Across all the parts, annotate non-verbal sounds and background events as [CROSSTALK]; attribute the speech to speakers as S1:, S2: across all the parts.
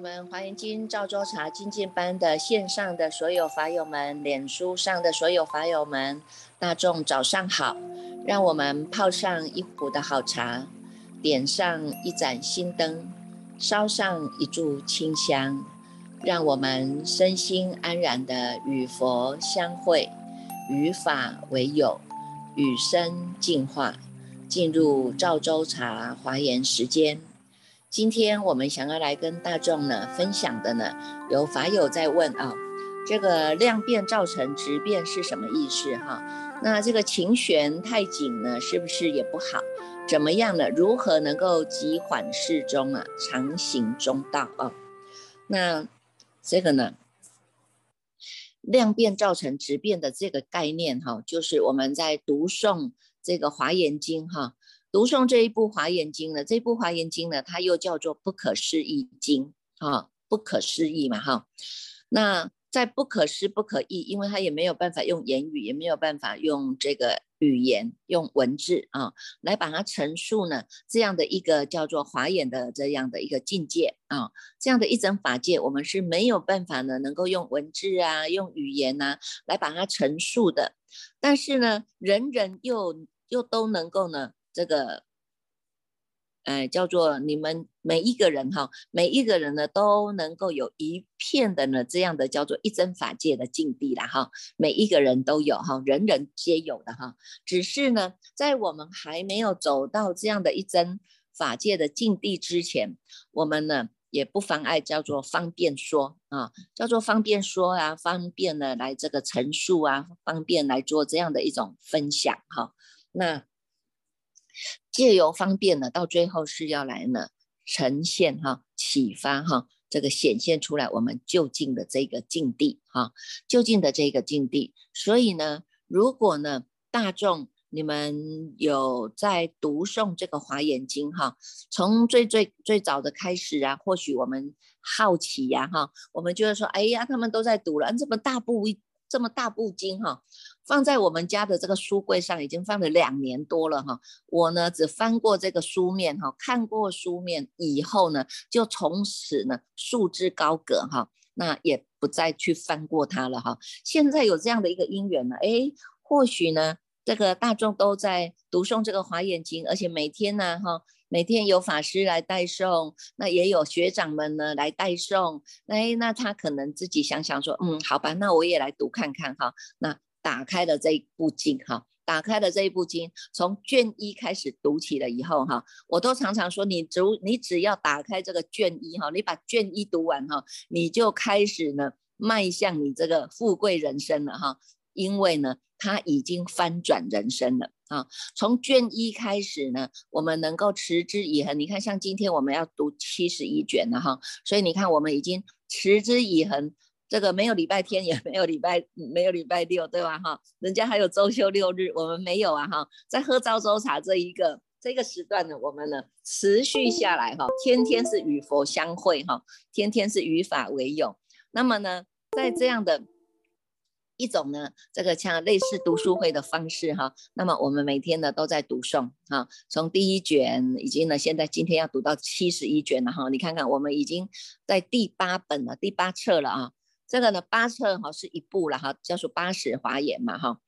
S1: 我们华严经赵州茶精进班的线上的所有法友们，脸书上的所有法友们，大众早上好！让我们泡上一壶的好茶，点上一盏心灯，烧上一炷清香，让我们身心安然的与佛相会，与法为友，与生进化，进入赵州茶华严时间。今天我们想要来跟大众呢分享的呢，有法友在问啊，这个量变造成质变是什么意思哈？那这个琴弦太紧呢，是不是也不好？怎么样呢？如何能够急缓适中啊，常行中道啊？那这个呢，量变造成质变的这个概念哈，就是我们在读诵这个华严经哈。读诵这一部《华严经》呢，这部《华严经》呢，它又叫做不可思议经，哈，不可思议嘛，哈。那在不可思不可议，因为它也没有办法用言语，也没有办法用这个语言、用文字啊，来把它陈述呢，这样的一个叫做华严的这样的一个境界啊，这样的一整法界，我们是没有办法呢，能够用文字啊、用语言呐来把它陈述的。但是呢，人人又又都能够呢。这个，哎，叫做你们每一个人哈，每一个人呢都能够有一片的呢这样的叫做一真法界的境地了哈，每一个人都有哈，人人皆有的哈，只是呢，在我们还没有走到这样的一真法界的境地之前，我们呢也不妨碍叫做方便说啊，叫做方便说啊，方便呢来这个陈述啊，方便来做这样的一种分享哈，那。借由方便呢，到最后是要来呢呈现哈，启发哈，这个显现出来我们就近的这个境地哈，就近的这个境地。所以呢，如果呢大众你们有在读诵这个华严经哈，从最最最早的开始啊，或许我们好奇呀哈，我们就会说，哎呀，他们都在读了，这么大部这么大部经哈。放在我们家的这个书柜上，已经放了两年多了哈。我呢只翻过这个书面哈，看过书面以后呢，就从此呢束之高阁哈，那也不再去翻过它了哈。现在有这样的一个因缘呢，哎，或许呢这个大众都在读诵这个华严经，而且每天呢哈，每天有法师来代诵，那也有学长们呢来代诵，哎，那他可能自己想想说，嗯，好吧，那我也来读看看哈，那。打开了这一部经哈，打开了这一部经，从卷一开始读起了以后哈，我都常常说你只，你只要打开这个卷一哈，你把卷一读完哈，你就开始呢迈向你这个富贵人生了哈，因为呢它已经翻转人生了啊。从卷一开始呢，我们能够持之以恒。你看，像今天我们要读七十一卷了哈，所以你看我们已经持之以恒。这个没有礼拜天，也没有礼拜，没有礼拜六，对吧？哈，人家还有周休六日，我们没有啊！哈，在喝朝州茶这一个这个时段呢，我们呢持续下来哈，天天是与佛相会哈，天天是与法为友。那么呢，在这样的一种呢，这个像类似读书会的方式哈，那么我们每天呢都在读诵哈，从第一卷已经呢，现在今天要读到七十一卷了哈，你看看我们已经在第八本了，第八册了啊。这个呢，八册哈是一部了哈，叫做八十华严嘛哈。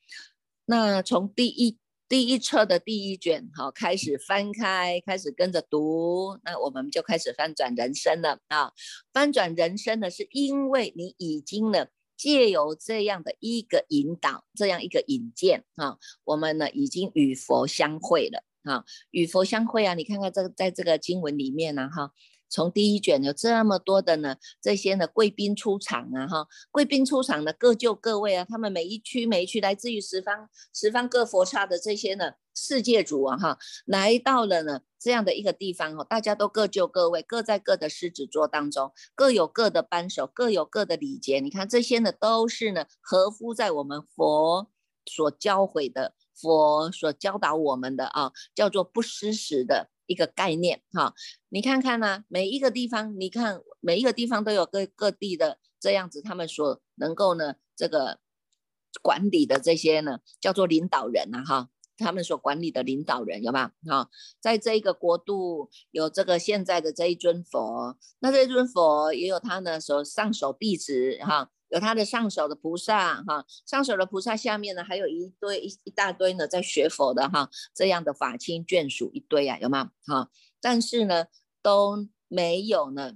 S1: 那从第一第一册的第一卷哈开始翻开，开始跟着读，那我们就开始翻转人生了啊。翻转人生呢，是因为你已经呢借由这样的一个引导，这样一个引荐啊，我们呢已经与佛相会了啊，与佛相会啊，你看看这个在这个经文里面呢哈。从第一卷有这么多的呢，这些呢贵宾出场啊，哈，贵宾出场呢各就各位啊，他们每一区每一区来自于十方十方各佛刹的这些呢世界主啊，哈，来到了呢这样的一个地方哦，大家都各就各位，各在各的狮子座当中，各有各的扳手，各有各的礼节。你看这些呢都是呢合乎在我们佛所教诲的，佛所教导我们的啊，叫做不失时的。一个概念哈，你看看呢，每一个地方，你看每一个地方都有各各地的这样子，他们所能够呢这个管理的这些呢，叫做领导人呐哈，他们所管理的领导人有吗？哈，在这一个国度有这个现在的这一尊佛，那这尊佛也有他的所上首弟子哈，有他的上首的菩萨哈，上首的菩萨下面呢还有一堆一一大堆呢在学佛的哈，这样的法亲眷属一堆啊，有吗？哈，但是呢都没有呢，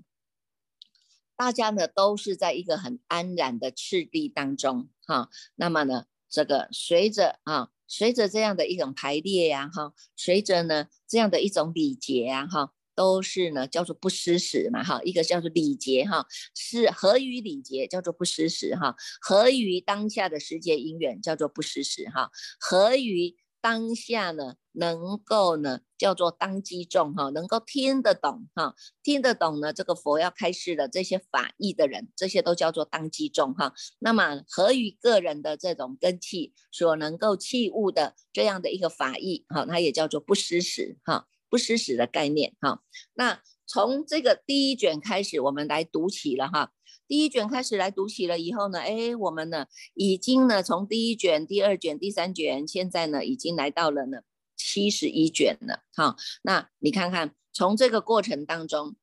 S1: 大家呢都是在一个很安然的赤地当中哈，那么呢这个随着啊。随着这样的一种排列呀，哈，随着呢这样的一种礼节呀，哈，都是呢叫做不失时嘛，哈，一个叫做礼节哈，是合于礼节叫做不失时哈，合于当下的时节因缘叫做不失时哈，合于。当下呢，能够呢叫做当机众哈，能够听得懂哈，听得懂呢这个佛要开示的这些法义的人，这些都叫做当机众哈。那么合于个人的这种根器所能够器物的这样的一个法义哈，它也叫做不失时哈，不失时的概念哈。那从这个第一卷开始，我们来读起了哈。第一卷开始来读起了以后呢，哎，我们呢已经呢从第一卷、第二卷、第三卷，现在呢已经来到了呢七十一卷了。哈，那你看看从这个过程当中，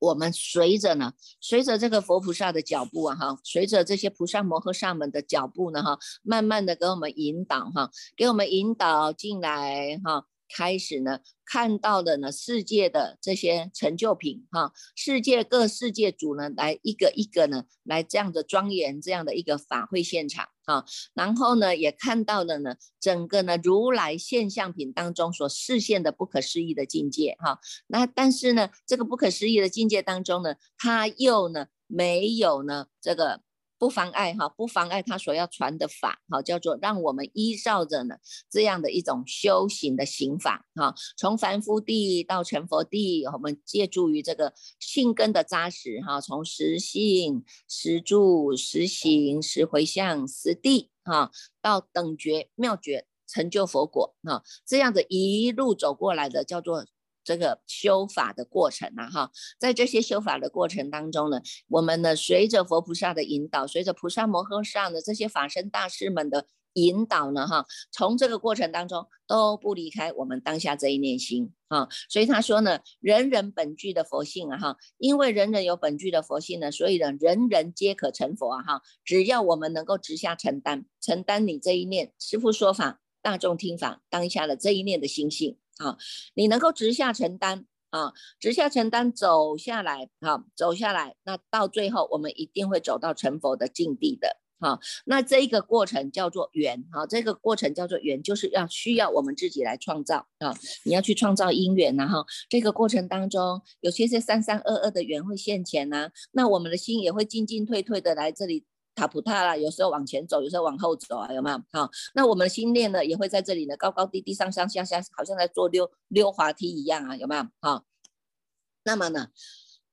S1: 我们随着呢，随着这个佛菩萨的脚步啊，哈，随着这些菩萨摩诃萨们的脚步呢，哈，慢慢的给我们引导，哈，给我们引导进来，哈。开始呢，看到的呢，世界的这些成就品哈，世界各世界主呢，来一个一个呢，来这样的庄严这样的一个法会现场哈，然后呢，也看到了呢，整个呢如来现象品当中所示现的不可思议的境界哈，那但是呢，这个不可思议的境界当中呢，它又呢没有呢这个。不妨碍哈，不妨碍他所要传的法，哈，叫做让我们依照着呢这样的一种修行的行法，哈，从凡夫地到成佛地，我们借助于这个性根的扎实，哈，从实性、实住、实行、实回向、实地，哈，到等觉妙觉成就佛果，哈，这样的一路走过来的叫做。这个修法的过程啊，哈，在这些修法的过程当中呢，我们呢随着佛菩萨的引导，随着菩萨摩诃萨的这些法身大师们的引导呢，哈，从这个过程当中都不离开我们当下这一念心啊。所以他说呢，人人本具的佛性啊，哈，因为人人有本具的佛性呢，所以呢，人人皆可成佛啊，哈，只要我们能够直下承担，承担你这一念，师父说法，大众听法，当下的这一念的心性。啊，你能够直下承担啊，直下承担走下来，啊，走下来，那到最后我们一定会走到成佛的境地的，哈。那这一个过程叫做缘，哈，这个过程叫做缘，就是要需要我们自己来创造啊，你要去创造因缘然后这个过程当中，有些些三三二二的缘会现前呐，那我们的心也会进进退退的来这里。塔普塔啦，有时候往前走，有时候往后走啊，有没有？好，那我们的心念呢，也会在这里呢，高高低低，上上下下，好像在做溜溜滑梯一样啊，有没有？好，那么呢？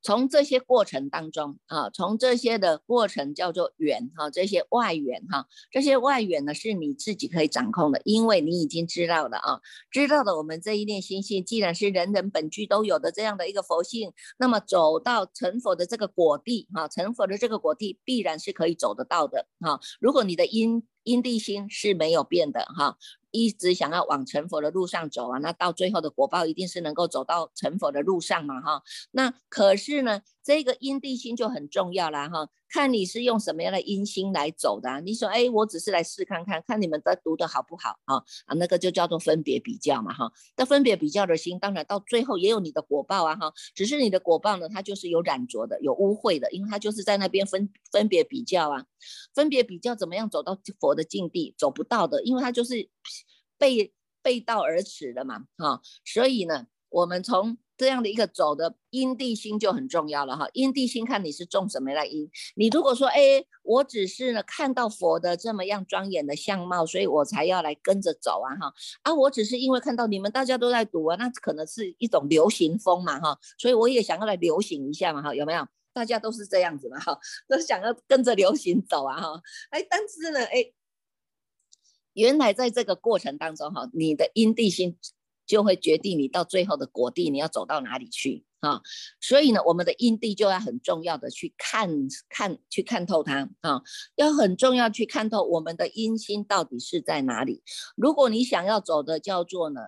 S1: 从这些过程当中啊，从这些的过程叫做缘哈，这些外缘哈，这些外缘呢是你自己可以掌控的，因为你已经知道了啊，知道了我们这一念心性，既然是人人本具都有的这样的一个佛性，那么走到成佛的这个果地哈，成佛的这个果地必然是可以走得到的哈。如果你的因因地心是没有变的哈。一直想要往成佛的路上走啊，那到最后的果报一定是能够走到成佛的路上嘛，哈。那可是呢，这个因地心就很重要啦，哈。看你是用什么样的因心来走的。你说，哎，我只是来试看看，看你们的读的好不好啊？啊，那个就叫做分别比较嘛，哈。那分别比较的心，当然到最后也有你的果报啊，哈。只是你的果报呢，它就是有染浊的，有污秽的，因为它就是在那边分分别比较啊。分别比较怎么样走到佛的境地，走不到的，因为它就是背背道而驰的嘛，哈。所以呢，我们从这样的一个走的因地心就很重要了哈。因地心看你是种什么来因。你如果说，哎，我只是呢看到佛的这么样庄严的相貌，所以我才要来跟着走啊哈。啊，我只是因为看到你们大家都在读啊，那可能是一种流行风嘛哈，所以我也想要来流行一下嘛哈，有没有？大家都是这样子嘛哈，都想要跟着流行走啊哈。哎，但是呢，哎，原来在这个过程当中哈，你的因地心就会决定你到最后的果地你要走到哪里去。啊，所以呢，我们的因地就要很重要的去看看去看透它啊，要很重要去看透我们的因心到底是在哪里。如果你想要走的叫做呢？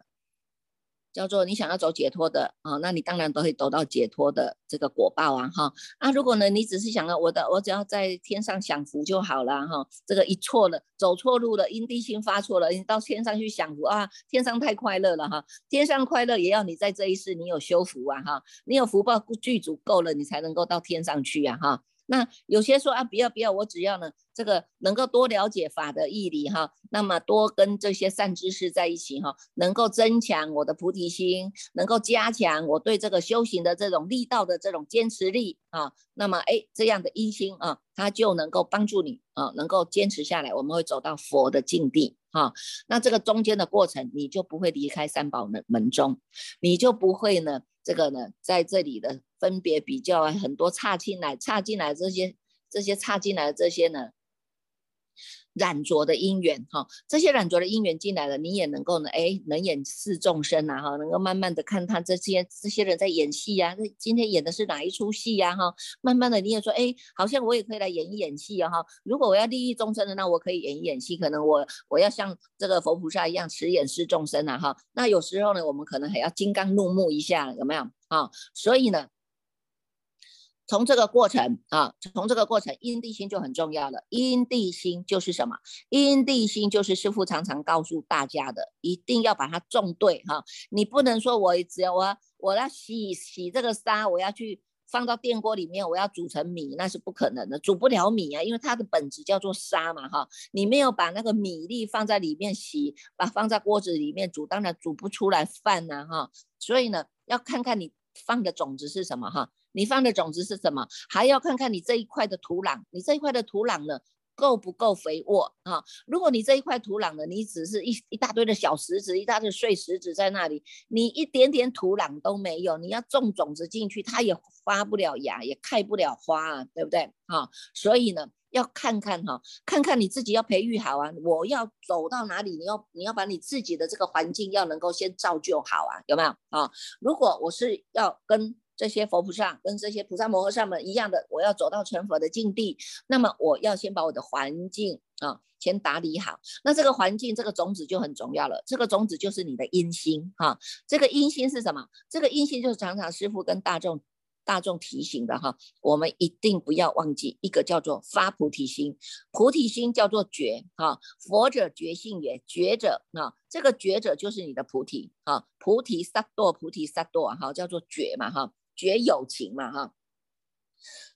S1: 叫做你想要走解脱的啊，那你当然都会得到解脱的这个果报啊哈。啊，如果呢你只是想要我的，我只要在天上享福就好了哈。这个一错了，走错路了，因地心发错了，你到天上去享福啊，天上太快乐了哈。天上快乐也要你在这一世你有修福啊哈，你有福报具足够了，你才能够到天上去呀哈。那有些说啊，不要不要，我只要呢，这个能够多了解法的义理哈，那么多跟这些善知识在一起哈，能够增强我的菩提心，能够加强我对这个修行的这种力道的这种坚持力啊，那么哎，这样的一心啊，它就能够帮助你啊，能够坚持下来，我们会走到佛的境地。好。那这个中间的过程，你就不会离开三宝门门中，你就不会呢。这个呢，在这里的分别比较，很多差进来，差进来这些，这些差进来这些呢，染着的因缘哈，这些染着的因缘进来了，你也能够呢，哎，能演示众生呐哈，能够慢慢的看他这些这些人在演戏呀，那今天演的是哪一出戏呀哈，慢慢的你也说，哎，好像我也可以来演一演戏啊哈，如果我要利益众生的，那我可以演一演戏，可能我我要像这个佛菩萨一样持演示众生啊哈，那有时候呢，我们可能还要金刚怒目一下，有没有啊？所以呢。从这个过程啊，从这个过程，因地心就很重要了。因地心就是什么？因地心就是师父常常告诉大家的，一定要把它种对哈。你不能说我只要我我要洗洗这个沙，我要去放到电锅里面，我要煮成米，那是不可能的，煮不了米啊，因为它的本质叫做沙嘛哈。你没有把那个米粒放在里面洗，把放在锅子里面煮，当然煮不出来饭呐哈。所以呢，要看看你放的种子是什么哈。你放的种子是什么？还要看看你这一块的土壤，你这一块的土壤呢够不够肥沃啊？如果你这一块土壤呢，你只是一一大堆的小石子，一大堆碎石子在那里，你一点点土壤都没有，你要种种子进去，它也发不了芽，也开不了花啊，对不对？啊，所以呢，要看看哈，看看你自己要培育好啊，我要走到哪里，你要你要把你自己的这个环境要能够先造就好啊，有没有啊？如果我是要跟这些佛菩萨跟这些菩萨摩诃萨们一样的，我要走到成佛的境地，那么我要先把我的环境啊先打理好。那这个环境，这个种子就很重要了。这个种子就是你的因心哈。这个因心是什么？这个因心就是常常师父跟大众大众提醒的哈。我们一定不要忘记一个叫做发菩提心，菩提心叫做觉哈。佛者觉性也，觉者啊，这个觉者就是你的菩提哈。菩提萨埵，菩提萨埵哈，叫做觉嘛哈。绝友情嘛，哈，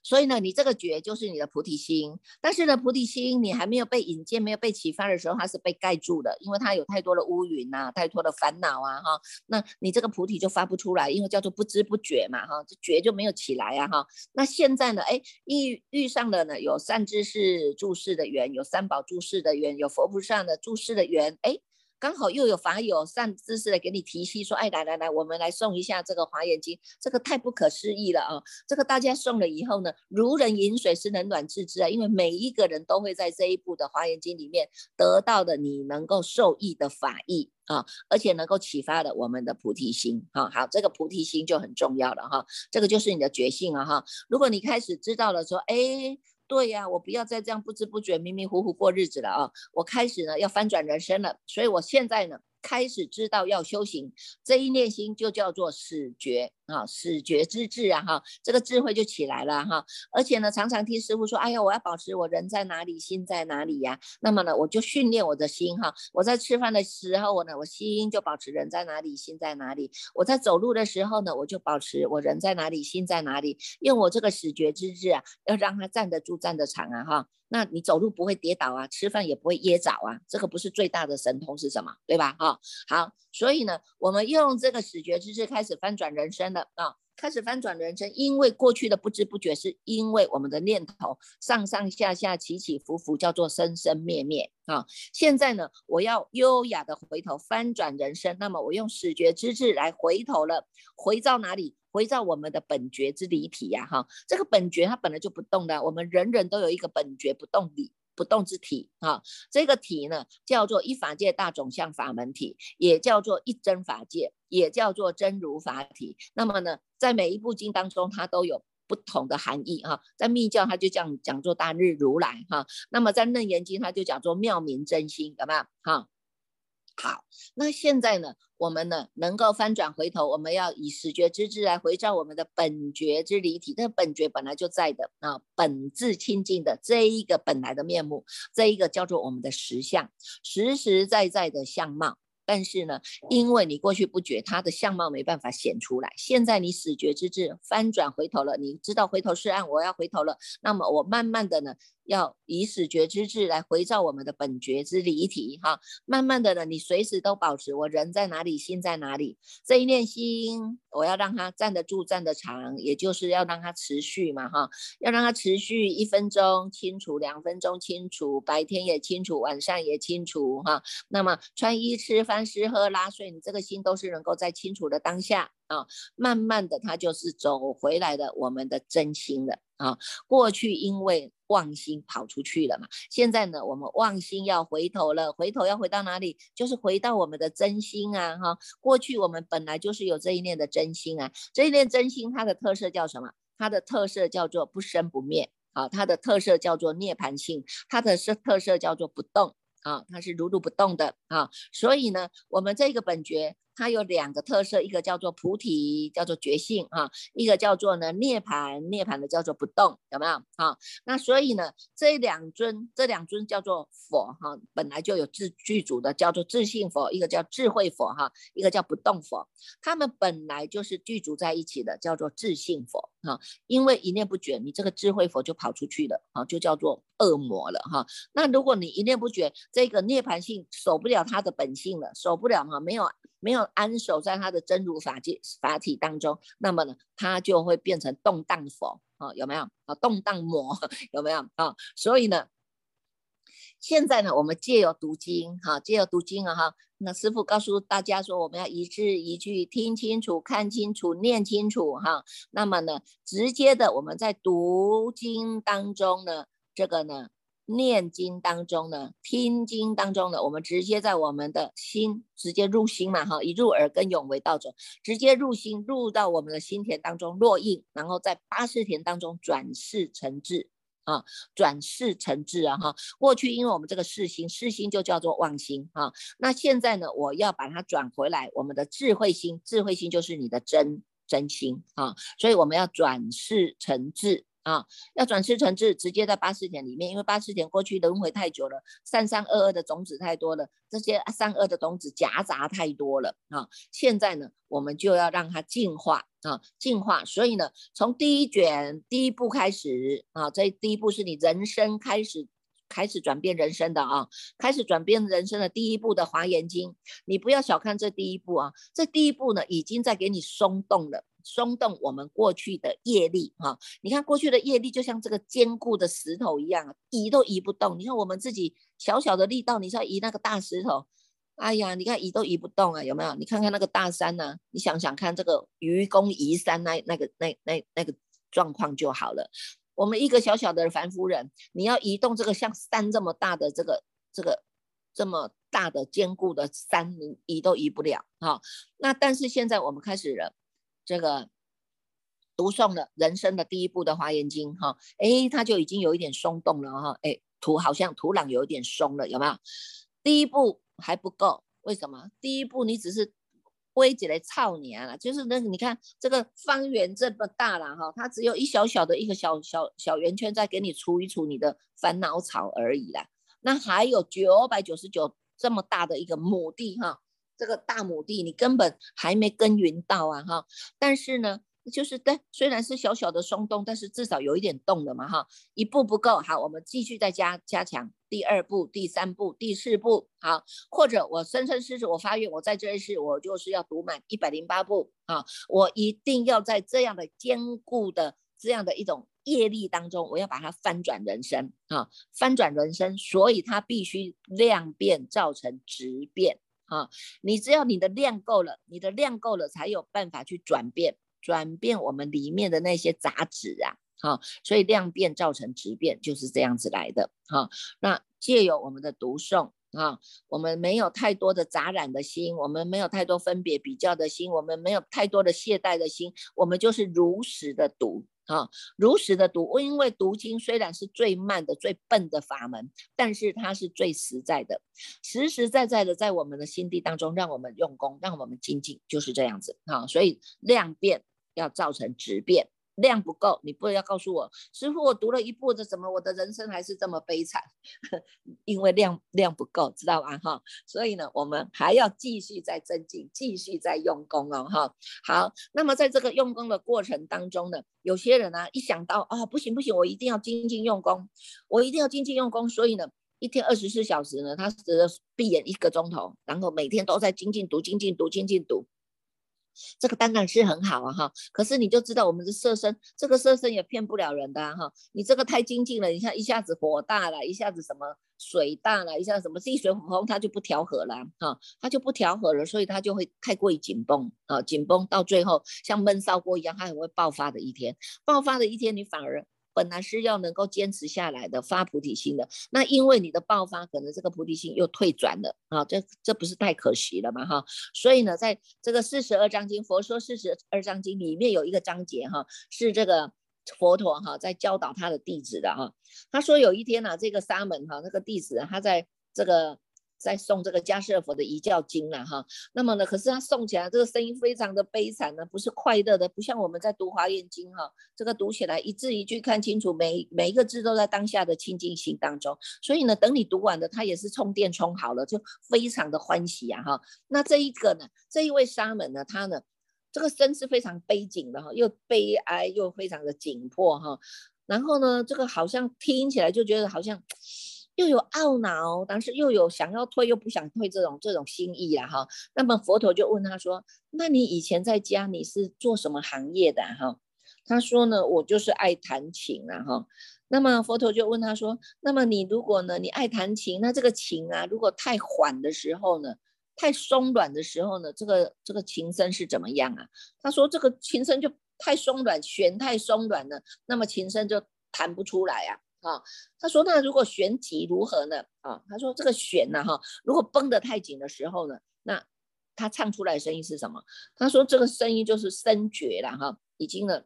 S1: 所以呢，你这个觉就是你的菩提心，但是呢，菩提心你还没有被引荐、没有被启发的时候，它是被盖住的，因为它有太多的乌云呐，太多的烦恼啊，哈，那你这个菩提就发不出来，因为叫做不知不觉嘛，哈，这觉就没有起来呀，哈，那现在呢，哎，遇遇上了呢，有善知识注释的缘，有三宝注释的缘，有佛菩萨的注释的缘，哎。刚好又有法友善知识的给你提息说，哎，来来来，我们来送一下这个华严经，这个太不可思议了啊！这个大家送了以后呢，如人饮水，是冷暖自知啊。因为每一个人都会在这一部的华严经里面得到的你能够受益的法益啊，而且能够启发的我们的菩提心啊。好，这个菩提心就很重要了哈，这个就是你的觉性啊哈。如果你开始知道了说，哎。对呀，我不要再这样不知不觉、迷迷糊糊过日子了啊！我开始呢要翻转人生了，所以我现在呢。开始知道要修行，这一念心就叫做始觉啊，始觉之智啊哈，这个智慧就起来了哈。而且呢，常常听师傅说，哎呀，我要保持我人在哪里，心在哪里呀？那么呢，我就训练我的心哈。我在吃饭的时候呢，我心就保持人在哪里，心在哪里；我在走路的时候呢，我就保持我人在哪里，心在哪里。用我这个始觉之智啊，要让他站得住、站得长啊哈。那你走路不会跌倒啊，吃饭也不会噎着啊，这个不是最大的神通是什么？对吧？哈，好，所以呢，我们用这个始觉之智开始翻转人生啊。开始翻转人生，因为过去的不知不觉，是因为我们的念头上上下下起起伏伏，叫做生生灭灭啊。现在呢，我要优雅的回头翻转人生，那么我用始觉之智来回头了，回到哪里？回到我们的本觉之离体呀，哈。这个本觉它本来就不动的，我们人人都有一个本觉不动理不动之体啊。这个体呢，叫做一法界大种相法门体，也叫做一真法界，也叫做真如法体。那么呢，在每一部经当中，它都有不同的含义哈。在密教，它就讲讲做大日如来哈。那么在楞严经，它就讲做妙明真心，有没有哈？好，那现在呢，我们呢能够翻转回头，我们要以始觉之智来回照我们的本觉之离体，那本觉本来就在的啊，本质清净的这一个本来的面目，这一个叫做我们的实相，实实在在的相貌。但是呢，因为你过去不觉，他的相貌没办法显出来。现在你始觉之智翻转回头了，你知道回头是岸，我要回头了。那么我慢慢的呢，要以始觉之智来回照我们的本觉之离体，哈，慢慢的呢，你随时都保持我人在哪里，心在哪里。这一念心，我要让它站得住，站得长，也就是要让它持续嘛，哈，要让它持续一分钟清楚，两分钟清楚，白天也清楚，晚上也清楚，哈。那么穿衣吃饭。吃喝拉睡，你这个心都是能够在清楚的当下啊，慢慢的，它就是走回来的我们的真心了啊。过去因为妄心跑出去了嘛，现在呢，我们妄心要回头了，回头要回到哪里？就是回到我们的真心啊哈。过去我们本来就是有这一念的真心啊，这一念真心它的特色叫什么？它的特色叫做不生不灭啊，它的特色叫做涅槃性，它的是特色叫做不动。啊，它是如如不动的啊，所以呢，我们这个本觉。它有两个特色，一个叫做菩提，叫做觉性啊；一个叫做呢涅槃，涅槃的叫做不动，有没有啊？那所以呢，这两尊，这两尊叫做佛哈，本来就有自具足的，叫做自信佛，一个叫智慧佛哈，一个叫不动佛，他们本来就是具足在一起的，叫做自信佛哈。因为一念不绝，你这个智慧佛就跑出去了啊，就叫做恶魔了哈。那如果你一念不绝，这个涅槃性守不了他的本性了，守不了哈，没有。没有安守在他的真如法界法体当中，那么呢，他就会变成动荡佛啊，有没有啊？动荡魔 [LAUGHS] 有没有啊？所以呢，现在呢，我们借由读经哈，借由读经啊哈，那师傅告诉大家说，我们要一字一句听清楚、看清楚、念清楚哈。那么呢，直接的我们在读经当中呢，这个呢。念经当中呢，听经当中呢，我们直接在我们的心直接入心嘛，哈，一入耳根永为道种，直接入心，入到我们的心田当中落印，然后在八识田当中转世成智啊，转世成智啊，哈，过去因为我们这个世心，世心就叫做妄心啊，那现在呢，我要把它转回来，我们的智慧心，智慧心就是你的真真心啊，所以我们要转世成智。啊，要转世成智，直接在八四田里面，因为八四田过去轮回太久了，三三二二的种子太多了，这些三二的种子夹杂太多了啊。现在呢，我们就要让它进化啊，进化。所以呢，从第一卷第一步开始啊，这第一步是你人生开始开始转变人生的啊，开始转变人生的第一步的华严经，你不要小看这第一步啊，这第一步呢，已经在给你松动了。松动我们过去的业力哈，你看过去的业力就像这个坚固的石头一样，移都移不动。你看我们自己小小的力道，你说移那个大石头，哎呀，你看移都移不动啊，有没有？你看看那个大山呢？你想想看这个愚公移山那那个那那那个状况就好了。我们一个小小的凡夫人，你要移动这个像山这么大的这个这个这么大的坚固的山，你移都移不了哈。那但是现在我们开始了。这个读诵的人生的第一步的华严经，哈，哎，它就已经有一点松动了，哈，哎，土好像土壤有一点松了，有没有？第一步还不够，为什么？第一步你只是微起来操年了，就是那个你看这个方圆这么大了，哈，它只有一小小的一个小小小圆圈在给你除一除你的烦恼草而已啦，那还有九百九十九这么大的一个亩地，哈。这个大亩地你根本还没耕耘到啊哈，但是呢，就是对，虽然是小小的松动，但是至少有一点动了嘛哈，一步不够，好，我们继续再加加强，第二步、第三步、第四步，好，或者我生生世世我发愿，我在这一世我就是要读满一百零八步啊，我一定要在这样的坚固的这样的一种业力当中，我要把它翻转人生啊，翻转人生，所以它必须量变造成质变。啊，你只要你的量够了，你的量够了，才有办法去转变，转变我们里面的那些杂质啊，哈，所以量变造成质变就是这样子来的哈。那借由我们的读诵啊，我们没有太多的杂染的心，我们没有太多分别比较的心，我们没有太多的懈怠的心，我们就是如实的读啊，如实的读。因为读经虽然是最慢的、最笨的法门，但是它是最实在的，实实在在的在我们的心地当中，让我们用功，让我们精进，就是这样子啊。所以量变要造成质变。量不够，你不要告诉我，师傅，我读了一部，这怎么我的人生还是这么悲惨？[LAUGHS] 因为量量不够，知道吧？哈，所以呢，我们还要继续在增进，继续在用功哦，哈。好，那么在这个用功的过程当中呢，有些人呢，一想到啊，不行不行，我一定要精进用功，我一定要精进用功，所以呢，一天二十四小时呢，他只闭眼一个钟头，然后每天都在精进读、精进读、精进读。这个当然是很好啊哈，可是你就知道我们的色身，这个色身也骗不了人的哈。你这个太精进了，你看一下子火大了，一下子什么水大了，一下子什么地水火风，它就不调和了哈，它就不调和了，所以它就会太过于紧绷啊，紧绷到最后像闷烧锅一样，它很会爆发的一天，爆发的一天你反而。本来是要能够坚持下来的发菩提心的，那因为你的爆发，可能这个菩提心又退转了啊，这这不是太可惜了嘛哈？所以呢，在这个四十二章经，佛说四十二章经里面有一个章节哈，是这个佛陀哈在教导他的弟子的哈。他说有一天呢，这个沙门哈那个弟子他在这个。在诵这个迦舍佛的遗教经了哈，那么呢，可是他诵起来这个声音非常的悲惨呢，不是快乐的，不像我们在读华严经哈，这个读起来一字一句看清楚，每每一个字都在当下的清净心当中，所以呢，等你读完的，他也是充电充好了，就非常的欢喜啊哈。那这一个呢，这一位沙门呢，他呢，这个声是非常悲紧的哈，又悲哀又非常的紧迫哈，然后呢，这个好像听起来就觉得好像。又有懊恼，但是又有想要退又不想退这种这种心意啊哈。那么佛陀就问他说：“那你以前在家你是做什么行业的哈？”他说呢：“我就是爱弹琴啊哈。”那么佛陀就问他说：“那么你如果呢，你爱弹琴，那这个琴啊，如果太缓的时候呢，太松软的时候呢，这个这个琴声是怎么样啊？”他说：“这个琴声就太松软，弦太松软了，那么琴声就弹不出来啊。”啊，他说那如果弦急如何呢？啊，他说这个弦呢，哈，如果绷得太紧的时候呢，那他唱出来声音是什么？他说这个声音就是声绝了，哈，已经呢，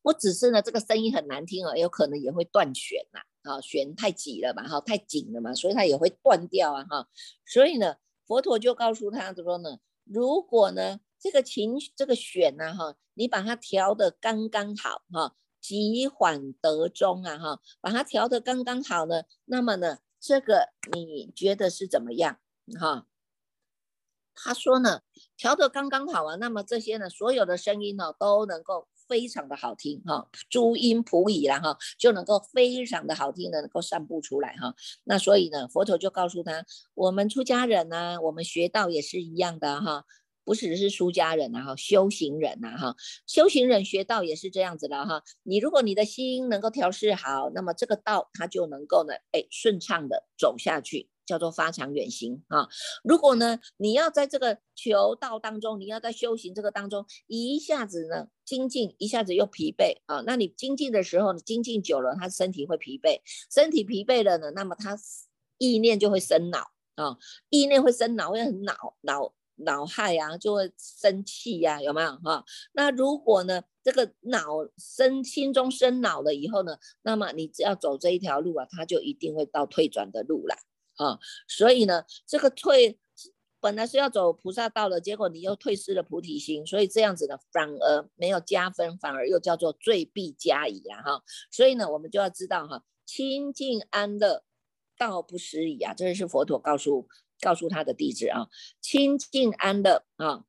S1: 不只是呢这个声音很难听啊，有可能也会断弦呐，啊，弦太挤了嘛，哈，太紧了嘛，所以它也会断掉啊，哈，所以呢，佛陀就告诉他说呢，如果呢这个琴这个弦呢，哈，你把它调的刚刚好，哈。急缓得中啊，哈，把它调得刚刚好呢。那么呢，这个你觉得是怎么样？哈，他说呢，调得刚刚好啊。那么这些呢，所有的声音呢，都能够非常的好听哈，诸音普矣了哈，就能够非常的好听的，能够散布出来哈。那所以呢，佛陀就告诉他，我们出家人呢，我们学道也是一样的哈。不只是出家人呐哈，修行人呐哈，修行人学道也是这样子的哈。你如果你的心能够调试好，那么这个道它就能够呢，哎，顺畅的走下去，叫做发长远行啊。如果呢，你要在这个求道当中，你要在修行这个当中，一下子呢精进，一下子又疲惫啊。那你精进的时候，你精进久了，他身体会疲惫，身体疲惫了呢，那么他意念就会生恼啊，意念会生恼，会很恼恼。恼害呀，就会生气呀，有没有哈？那如果呢，这个恼生心中生恼了以后呢，那么你只要走这一条路啊，它就一定会到退转的路啦啊。所以呢，这个退本来是要走菩萨道的，结果你又退失了菩提心，所以这样子呢，反而没有加分，反而又叫做罪必加矣啊哈。所以呢，我们就要知道哈，清净安乐道不失矣啊，这是佛陀告诉。告诉他的弟子啊，清净安乐啊，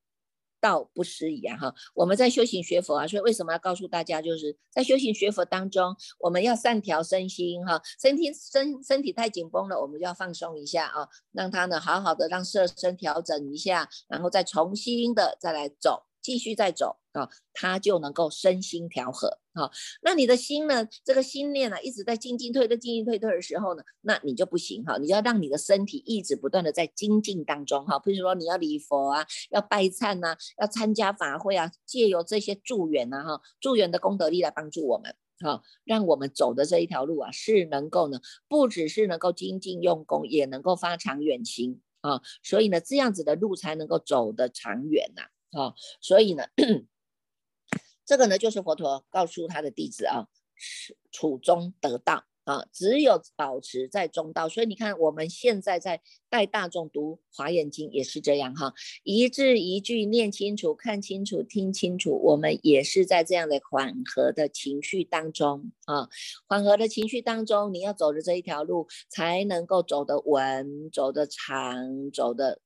S1: 道不失仪啊哈。我们在修行学佛啊，所以为什么要告诉大家，就是在修行学佛当中，我们要善调身心哈。身体身身体太紧绷了，我们就要放松一下啊，让他呢好好的让色身调整一下，然后再重新的再来走，继续再走啊，他就能够身心调和好，那你的心呢？这个心念呢，一直在进进退退、进进退退的时候呢，那你就不行哈。你就要让你的身体一直不断的在精进当中哈。比如说你要礼佛啊，要拜忏呐，要参加法会啊，借由这些助缘呐哈，助缘的功德力来帮助我们哈，让我们走的这一条路啊，是能够呢，不只是能够精进用功，也能够发长远心啊。所以呢，这样子的路才能够走得长远呐。啊，所以呢。[CLEARS THROAT] 这个呢，就是佛陀告诉他的弟子啊，处中得道啊，只有保持在中道。所以你看，我们现在在带大众读《华严经》也是这样哈，一字一句念清楚、看清楚、听清楚，我们也是在这样的缓和的情绪当中啊，缓和的情绪当中，你要走的这一条路才能够走得稳、走得长、走得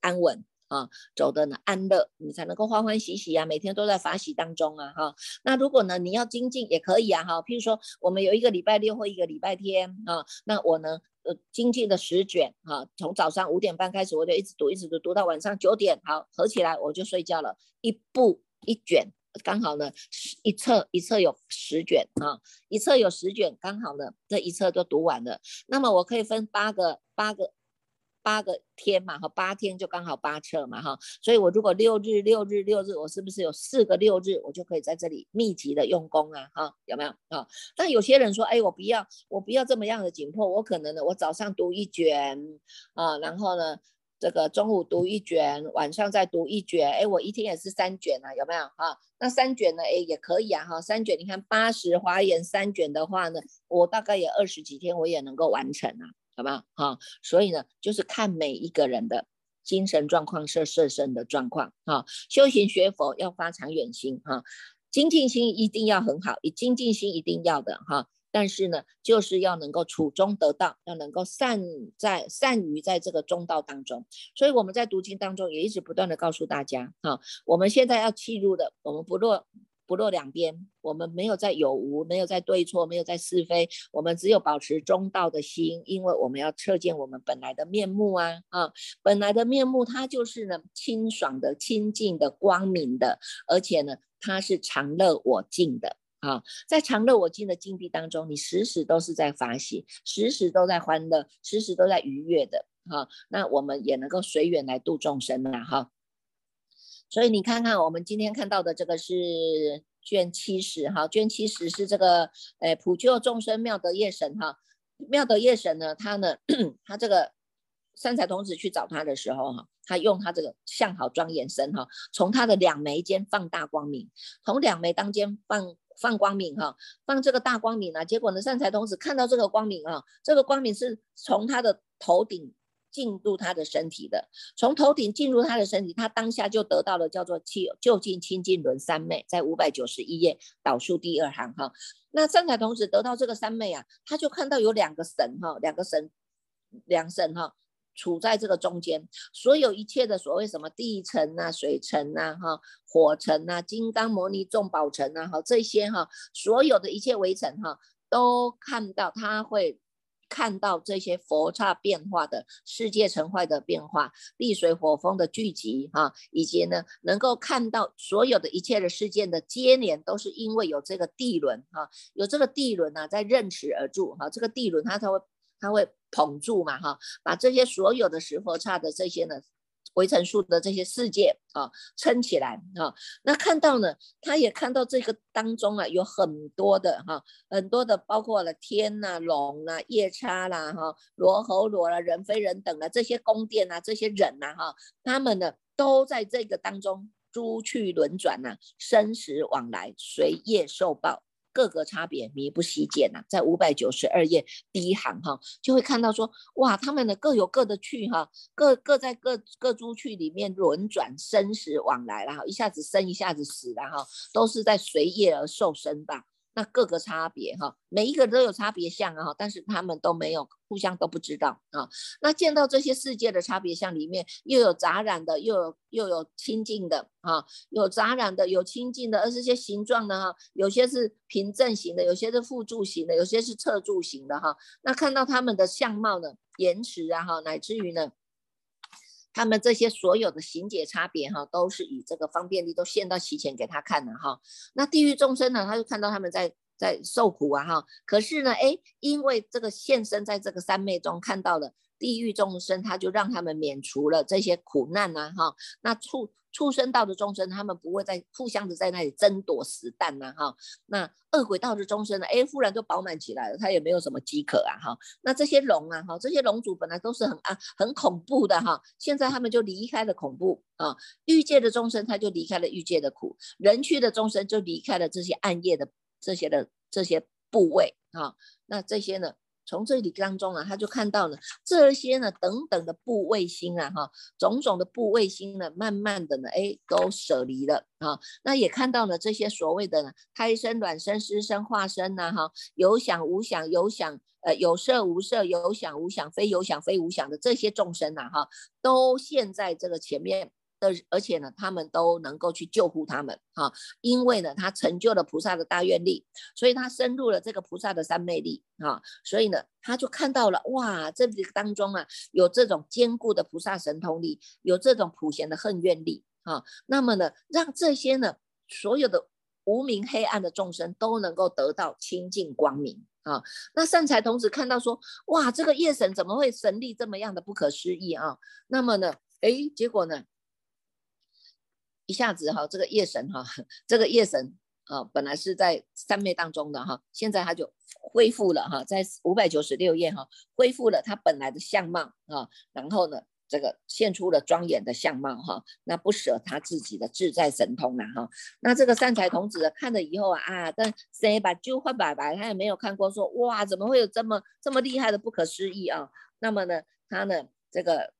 S1: 安稳。啊，走的呢安乐，你才能够欢欢喜喜啊，每天都在法喜当中啊，哈。那如果呢你要精进也可以啊，哈。譬如说我们有一个礼拜六或一个礼拜天啊，那我呢呃精进的十卷啊，从早上五点半开始我就一直读，一直读，读到晚上九点，好合起来我就睡觉了。一部一卷刚好呢，一册一册有十卷啊，一册有十卷刚好呢，这一册都读完了。那么我可以分八个八个。八个天嘛，哈，八天就刚好八册嘛，哈，所以我如果六日六日六日，我是不是有四个六日，我就可以在这里密集的用功啊，哈，有没有啊？但有些人说，哎，我不要，我不要这么样的紧迫，我可能呢，我早上读一卷啊，然后呢，这个中午读一卷，晚上再读一卷，哎，我一天也是三卷啊，有没有哈？那三卷呢，哎，也可以啊，哈，三卷，你看八十华严三卷的话呢，我大概也二十几天，我也能够完成啊。好吧，哈，所以呢，就是看每一个人的精神状况、色色身的状况，哈，修行学佛要发长远心，哈，精进心一定要很好，以精进心一定要的，哈，但是呢，就是要能够处中得道，要能够善在善于在这个中道当中，所以我们在读经当中也一直不断的告诉大家，哈，我们现在要契入的，我们不落。不落两边，我们没有在有无，没有在对错，没有在是非，我们只有保持中道的心，因为我们要测见我们本来的面目啊啊，本来的面目它就是呢清爽的、清净的、光明的，而且呢它是常乐我净的啊，在常乐我净的境地当中，你时时都是在法喜，时时都在欢乐，时时都在愉悦的啊，那我们也能够随缘来度众生啊哈。所以你看看，我们今天看到的这个是卷七十哈，卷七十是这个诶普救众生妙德业神哈，妙德业神呢，他呢，他这个三彩童子去找他的时候哈，他用他这个相好庄严身哈，从他的两眉间放大光明，从两眉当间放放光明哈，放这个大光明啊，结果呢，善财童子看到这个光明啊，这个光明是从他的头顶。进入他的身体的，从头顶进入他的身体，他当下就得到了叫做七就近清净轮三昧，在五百九十一页导数第二行哈。那三彩童子得到这个三昧啊，他就看到有两个神哈，两个神，两神哈，处在这个中间，所有一切的所谓什么地层呐、水层呐、哈火层呐、金刚摩尼众宝层呐，哈这些哈，所有的一切围尘哈，都看到他会。看到这些佛刹变化的世界成坏的变化，地水火风的聚集，哈，以及呢，能够看到所有的一切的事件的接连，都是因为有这个地轮，哈，有这个地轮呢，在任持而住，哈，这个地轮它才会它会捧住嘛，哈，把这些所有的石佛刹的这些呢。围城数的这些世界啊，撑起来啊，那看到呢，他也看到这个当中啊，有很多的哈，很多的包括了天呐、龙啊、夜叉啦、哈、罗喉罗啦、人非人等啊这些宫殿啊，这些人呐哈，他们呢都在这个当中诸去轮转呐，生死往来，随业受报。各个差别弥不稀见呐，在五百九十二页第一行哈，就会看到说，哇，他们的各有各的趣哈，各各在各各诸趣里面轮转生死往来了哈一下子生一下子死了哈，都是在随业而受生吧。那各个差别哈，每一个都有差别相啊，但是他们都没有互相都不知道啊。那见到这些世界的差别相里面，又有杂染的，又有又有清净的啊，有杂染的，有清净的，而这些形状呢哈，有些是平正型的，有些是辅助型的，有些是侧柱型的哈。那看到他们的相貌呢，延迟啊哈，乃至于呢。他们这些所有的行解差别哈，都是以这个方便力都现到其前给他看的哈。那地狱众生呢，他就看到他们在在受苦啊哈。可是呢，哎，因为这个现身在这个三昧中看到了地狱众生，他就让他们免除了这些苦难呐哈。那处。畜生道的众生，他们不会再互相的在那里争夺食蛋呐，哈。那恶鬼道的众生呢？哎，忽然就饱满起来了，他也没有什么饥渴啊，哈。那这些龙啊，哈，这些龙族本来都是很啊很恐怖的哈，现在他们就离开了恐怖啊。欲界的众生他就离开了欲界的苦，人区的众生就离开了这些暗夜的这些的这些部位啊。那这些呢？从这里当中啊，他就看到了这些呢，等等的部位心啊，哈，种种的部位心呢，慢慢的呢，哎，都舍离了啊。那也看到了这些所谓的呢胎生、卵生、湿生、化生呐，哈，有想无想，有想呃有色无色，有想无想，非有想非无想的这些众生呐，哈，都现在这个前面。的，而且呢，他们都能够去救护他们，哈，因为呢，他成就了菩萨的大愿力，所以他深入了这个菩萨的三昧力，哈，所以呢，他就看到了，哇，这里当中啊，有这种坚固的菩萨神通力，有这种普贤的恨愿力，哈，那么呢，让这些呢，所有的无名黑暗的众生都能够得到清净光明，啊，那善财童子看到说，哇，这个夜神怎么会神力这么样的不可思议啊？那么呢，哎，结果呢？一下子哈，这个夜神哈，这个夜神啊，本来是在三昧当中的哈，现在他就恢复了哈，在五百九十六页哈，恢复了他本来的相貌啊，然后呢，这个现出了庄严的相貌哈，那不舍他自己的自在神通啊哈，那这个善财童子看了以后啊啊，但谁把旧换白白，他也没有看过说哇，怎么会有这么这么厉害的不可思议啊？那么呢，他呢这个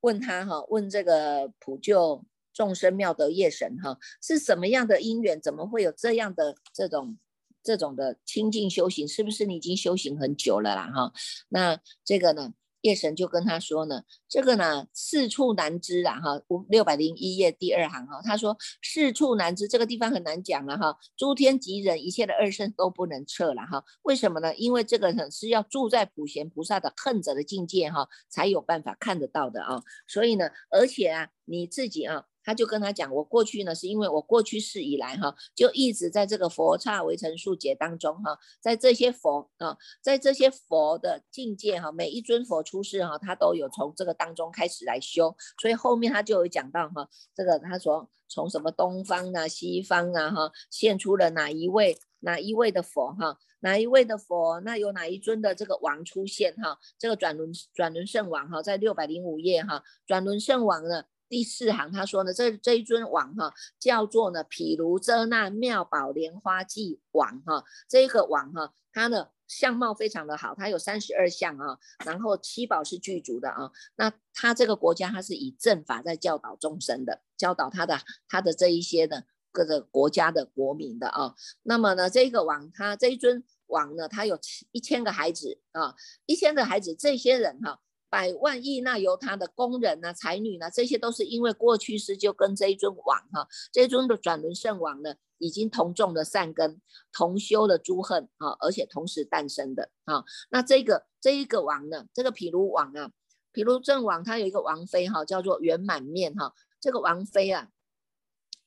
S1: 问他哈，问这个普救。众生妙德业神哈是什么样的因缘？怎么会有这样的这种这种的清净修行？是不是你已经修行很久了啦？哈，那这个呢？夜神就跟他说呢，这个呢四处难知啊，哈，五六百零一页第二行哈，他说四处难知，这个地方很难讲了哈，诸天及人一切的二圣都不能测了哈，为什么呢？因为这个呢是要住在普贤菩萨的恨者的境界哈，才有办法看得到的啊，所以呢，而且啊你自己啊。他就跟他讲，我过去呢，是因为我过去世以来哈，就一直在这个佛刹围城数劫当中哈，在这些佛啊，在这些佛的境界哈，每一尊佛出世哈，他都有从这个当中开始来修，所以后面他就有讲到哈，这个他说从什么东方啊、西方啊哈，现出了哪一位哪一位的佛哈，哪一位的佛，那有哪一尊的这个王出现哈，这个转轮转轮圣王哈，在六百零五页哈，转轮圣王呢。第四行他说呢，这这一尊王哈叫做呢毗卢遮那妙宝莲花记王哈，这个王哈，他的相貌非常的好，他有三十二相啊，然后七宝是具足的啊。那他这个国家他是以正法在教导众生的，教导他的他的这一些的各个国家的国民的啊。那么呢，这个王他这一尊王呢，他有一千个孩子啊，一千个孩子，这些人哈。百万亿那由他的工人呢、才女呢，这些都是因为过去世就跟这一尊王哈，这一尊的转轮圣王呢，已经同种了善根，同修了诸恨啊，而且同时诞生的啊。那这个这一个王呢，这个毗卢王啊，毗卢正王他有一个王妃哈，叫做圆满面哈。这个王妃啊，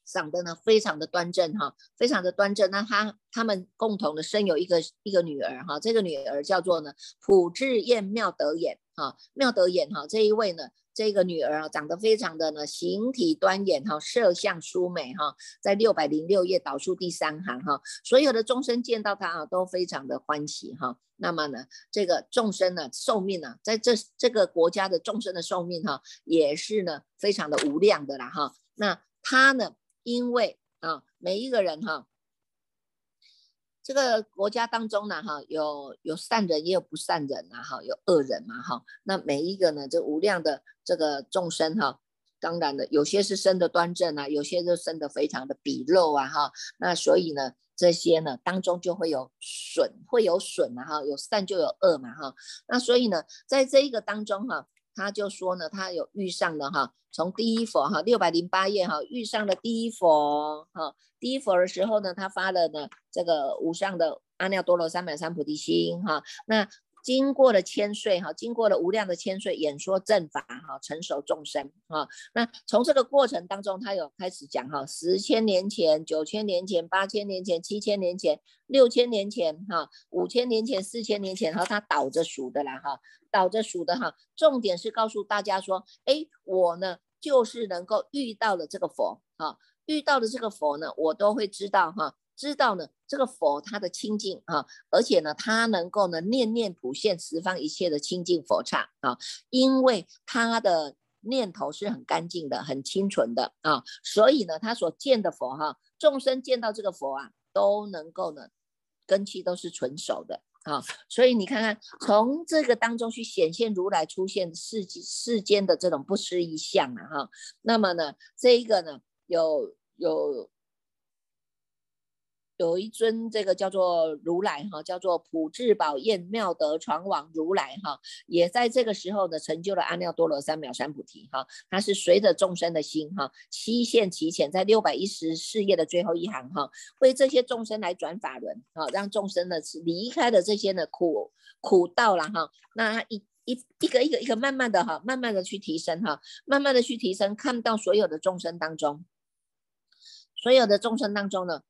S1: 长得呢非常的端正哈，非常的端正。那他他们共同的生有一个一个女儿哈，这个女儿叫做呢普智燕妙德眼。啊，妙德眼哈，这一位呢，这个女儿啊，长得非常的呢，形体端严哈，色相殊美哈，在六百零六页导数第三行哈，所有的众生见到她啊，都非常的欢喜哈。那么呢，这个众生呢，寿命呢，在这这个国家的众生的寿命哈，也是呢，非常的无量的啦哈。那他呢，因为啊，每一个人哈。这个国家当中呢，哈，有有善人，也有不善人呐，哈，有恶人嘛，哈。那每一个呢，这无量的这个众生哈，当然的，有些是生的端正啊，有些就生的非常的鄙陋啊，哈。那所以呢，这些呢当中就会有损，会有损啊，哈，有善就有恶嘛，哈。那所以呢，在这一个当中哈。他就说呢，他有遇上了哈，从第一佛哈六百零八页哈遇上了第一佛哈，第一佛的时候呢，他发了呢这个无上的阿耨多罗三藐三菩提心哈，那经过了千岁哈，经过了无量的千岁演说正法哈成熟众生哈。那从这个过程当中，他有开始讲哈，十千年前、九千年前、八千年前、七千年前、六千年前哈、五千年前、四千年前，哈，他倒着数的啦哈，倒着数的哈。重点是告诉大家说，哎，我呢就是能够遇到了这个佛啊，遇到的这个佛呢，我都会知道哈。知道呢，这个佛他的清净啊，而且呢，他能够呢念念普现十方一切的清净佛刹啊，因为他的念头是很干净的、很清纯的啊，所以呢，他所见的佛哈，众生见到这个佛啊，都能够呢根器都是纯熟的啊，所以你看看从这个当中去显现如来出现世世间的这种不思议相啊哈，那么呢，这一个呢有有。有一尊这个叫做如来哈，叫做普智宝焰妙德传王如来哈，也在这个时候呢成就了阿耨多罗三藐三菩提哈。他是随着众生的心哈，七现其前，在六百一十四页的最后一行哈，为这些众生来转法轮哈，让众生呢是离开了这些呢苦苦道了哈。那一一一个一个一个慢慢的哈，慢慢的去提升哈，慢慢的去提升，看到所有的众生当中，所有的众生当中呢。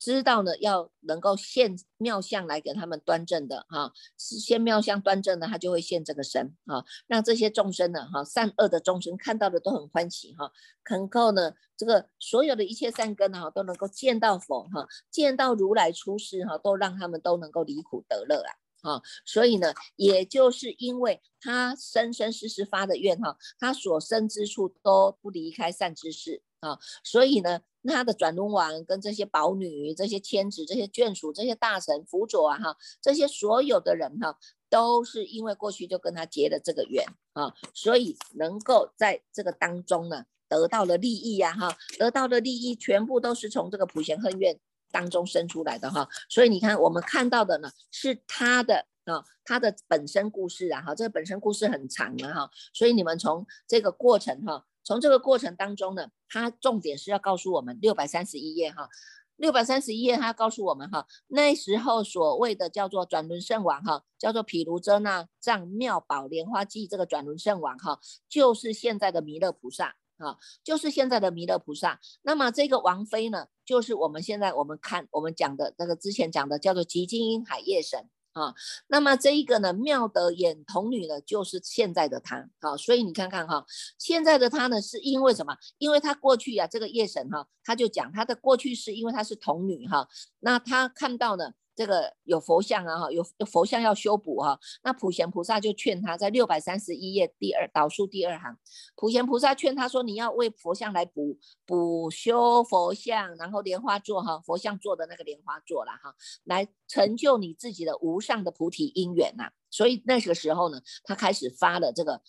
S1: 知道呢，要能够现妙相来给他们端正的哈，是现妙相端正的，他就会现这个身啊，让这些众生呢哈，善恶的众生看到的都很欢喜哈，能够呢这个所有的一切善根哈，都能够见到佛哈，见到如来出世哈，都让他们都能够离苦得乐啊哈，所以呢，也就是因为他生生世世发的愿哈，他所生之处都不离开善知识啊，所以呢。他的转轮王跟这些宝女、这些天子、这些眷属、这些大臣辅佐啊，哈，这些所有的人哈，都是因为过去就跟他结了这个缘啊，所以能够在这个当中呢，得到了利益呀，哈，得到的利益全部都是从这个普贤恨愿当中生出来的哈，所以你看我们看到的呢，是他的啊，他的本身故事啊，哈，这个本身故事很长的哈，所以你们从这个过程哈。从这个过程当中呢，它重点是要告诉我们六百三十一页哈，六百三十一页它告诉我们哈，那时候所谓的叫做转轮圣王哈，叫做毗卢遮那藏妙宝莲花记这个转轮圣王哈，就是现在的弥勒菩萨啊，就是现在的弥勒菩萨。那么这个王妃呢，就是我们现在我们看我们讲的那个之前讲的叫做极静音海夜神。啊，那么这一个呢，妙的眼童女呢，就是现在的她。啊，所以你看看哈，现在的她呢，是因为什么？因为她过去呀，这个夜神哈，他就讲她的过去是因为她是童女哈，那她看到呢。这个有佛像啊哈，有有佛像要修补哈，那普贤菩萨就劝他在六百三十一页第二导数第二行，普贤菩萨劝他说，你要为佛像来补补修佛像，然后莲花座哈，佛像做的那个莲花座了哈，来成就你自己的无上的菩提因缘呐。所以那个时候呢，他开始发了这个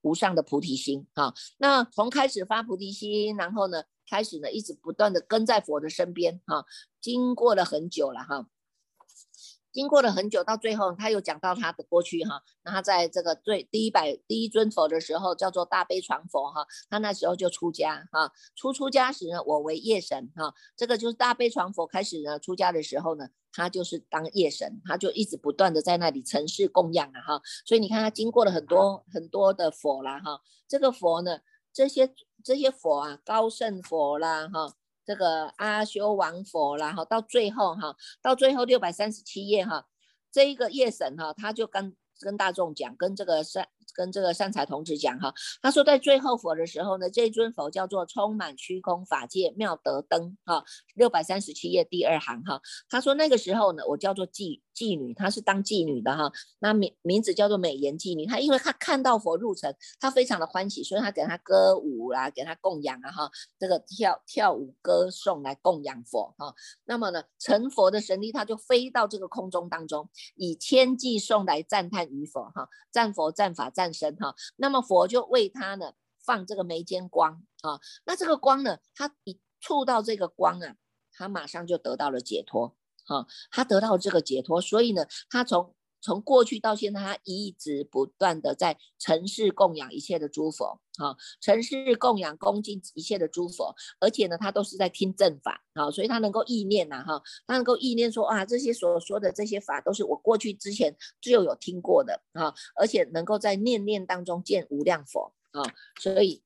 S1: 无上的菩提心哈。那从开始发菩提心，然后呢，开始呢一直不断的跟在佛的身边哈，经过了很久了哈。经过了很久，到最后他又讲到他的过去哈。那他在这个最第一百第一尊佛的时候，叫做大悲传佛哈。他那时候就出家哈。初出家时呢，我为夜神哈。这个就是大悲传佛开始呢出家的时候呢，他就是当夜神，他就一直不断的在那里城市供养啊哈。所以你看他经过了很多很多的佛啦哈。这个佛呢，这些这些佛啊，高圣佛啦哈。这个阿修王佛啦，哈，到最后哈，到最后六百三十七页哈，这一个夜神哈，他就跟跟大众讲，跟这个三跟这个善财童子讲哈，他说在最后佛的时候呢，这尊佛叫做充满虚空法界妙德灯哈，六百三十七页第二行哈，他说那个时候呢，我叫做妓。妓女，她是当妓女的哈，那名名字叫做美颜妓女。她因为她看到佛入城，她非常的欢喜，所以她给她歌舞啦，给她供养啊哈，这个跳跳舞歌颂来供养佛哈。那么呢，成佛的神力，他就飞到这个空中当中，以千计颂来赞叹于佛哈，赞佛赞法赞诞生哈。那么佛就为他呢放这个眉间光啊，那这个光呢，他一触到这个光啊，他马上就得到了解脱。啊，他得到这个解脱，所以呢，他从从过去到现在，他一直不断的在尘世供养一切的诸佛，哈，尘世供养恭敬一切的诸佛，而且呢，他都是在听正法，好，所以他能够意念呐，哈，他能够意念说啊，这些所说的这些法都是我过去之前就有听过的，啊，而且能够在念念当中见无量佛，啊，所以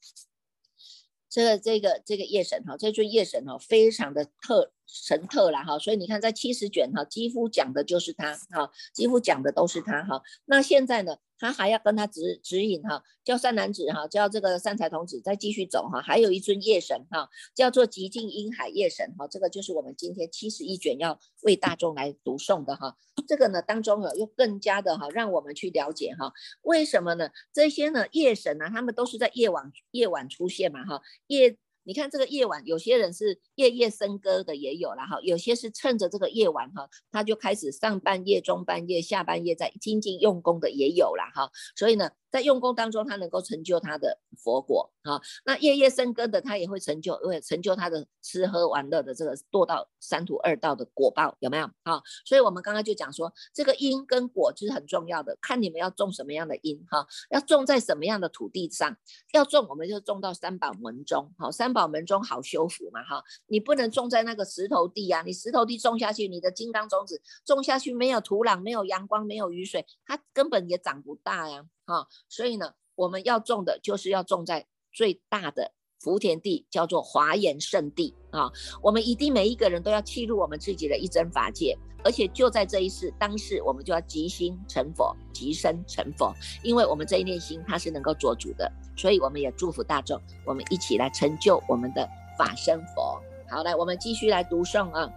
S1: 这个这个这个夜神哈，这尊夜神哈，非常的特。神特啦哈，所以你看在七十卷哈，几乎讲的就是他哈，几乎讲的都是他哈。那现在呢，他还要跟他指指引哈，叫善男子哈，叫这个善财童子再继续走哈。还有一尊夜神哈，叫做极尽阴海夜神哈，这个就是我们今天七十一卷要为大众来读诵的哈。这个呢当中啊，又更加的哈，让我们去了解哈，为什么呢？这些呢夜神呢，他们都是在夜晚夜晚出现嘛哈，夜。你看这个夜晚，有些人是夜夜笙歌的也有了哈，有些是趁着这个夜晚哈，他就开始上半夜、中半夜、下半夜在精进用功的也有了哈，所以呢。在用功当中，他能够成就他的佛果啊。那夜夜生根的，他也会成就，会成就他的吃喝玩乐的这个堕到三途二道的果报，有没有啊？所以我们刚刚就讲说，这个因跟果就是很重要的，看你们要种什么样的因哈，要种在什么样的土地上，要种我们就种到三宝门中，好，三宝门中好修福嘛哈。你不能种在那个石头地呀，你石头地种下去，你的金刚种子种下去没有土壤，没有阳光，没有雨水，它根本也长不大呀。啊，所以呢，我们要种的就是要种在最大的福田地，叫做华严圣地啊。我们一定每一个人都要契入我们自己的一真法界，而且就在这一世当世，我们就要即心成佛，即身成佛，因为我们这一念心它是能够做主的，所以我们也祝福大众，我们一起来成就我们的法身佛。好，来，我们继续来读诵啊，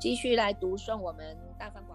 S1: 继续来读诵我们大方。